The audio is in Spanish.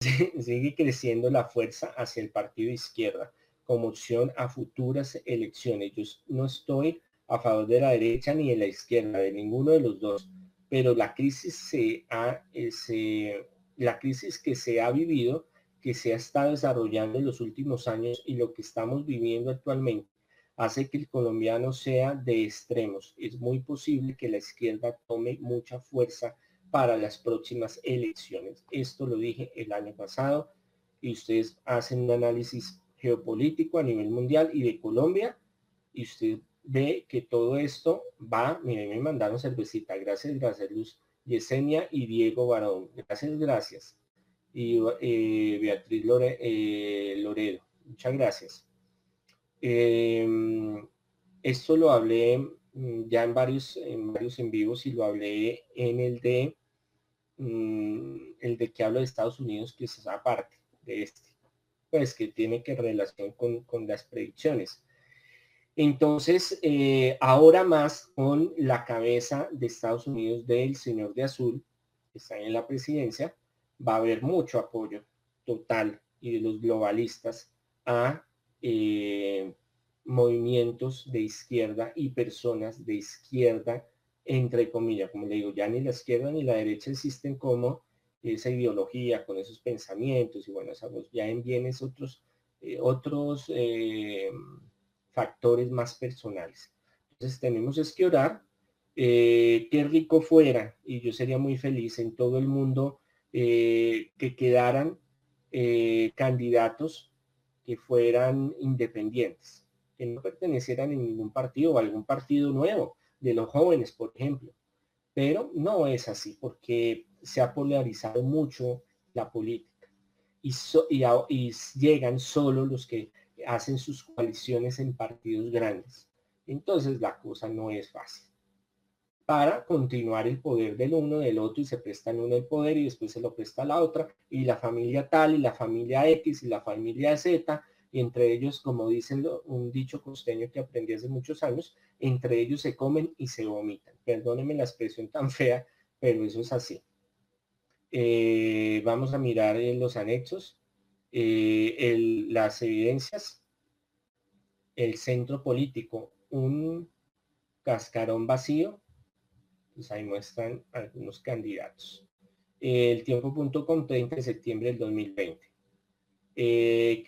sigue creciendo la fuerza hacia el partido izquierda como opción a futuras elecciones. Yo no estoy a favor de la derecha ni de la izquierda, de ninguno de los dos, pero la crisis eh, la crisis que se ha vivido, que se ha estado desarrollando en los últimos años y lo que estamos viviendo actualmente hace que el colombiano sea de extremos. Es muy posible que la izquierda tome mucha fuerza para las próximas elecciones. Esto lo dije el año pasado y ustedes hacen un análisis geopolítico a nivel mundial y de Colombia y usted ve que todo esto va, miren, me mandaron cervecita, gracias, gracias Luz, Yesenia y Diego Barón, gracias, gracias. Y eh, Beatriz Lore, eh, Loredo, muchas gracias. Em, esto lo hablé mm, ya en varios, en varios en vivos y lo hablé en el de Mm, el de que hablo de Estados Unidos, que es aparte de este, pues que tiene que relación con, las predicciones. Entonces, eh, ahora más con la cabeza de Estados Unidos del señor de azul, que está en la presidencia, va a haber mucho apoyo total y de los globalistas a eh, movimientos de izquierda y personas de izquierda entre comillas, como le digo, ya ni la izquierda ni la derecha existen como esa ideología, con esos pensamientos, y bueno, ya en bienes otros, eh, otros eh, factores más personales. Entonces tenemos es que orar, eh, qué rico fuera, y yo sería muy feliz en todo el mundo que quedaran candidatos que fueran independientes, que no pertenecieran a ningún partido o algún partido nuevo, de los jóvenes, por ejemplo. Pero no es así porque se ha polarizado mucho la política y, llegan solo los que hacen sus coaliciones en partidos grandes. Entonces la cosa no es fácil. Para continuar el poder del uno, del otro, y se prestan uno el poder y después se lo presta a la otra, y la familia tal, y la familia X, y la familia Z, y entre ellos, como dicen un dicho costeño que aprendí hace muchos años, entre ellos se comen y se vomitan. Perdónenme la expresión tan fea, pero eso es así. Eh, vamos a mirar en los anexos eh, las evidencias, el centro político, un cascarón vacío, pues ahí muestran algunos candidatos. El tiempo.com 30 de septiembre del 2020. Eh,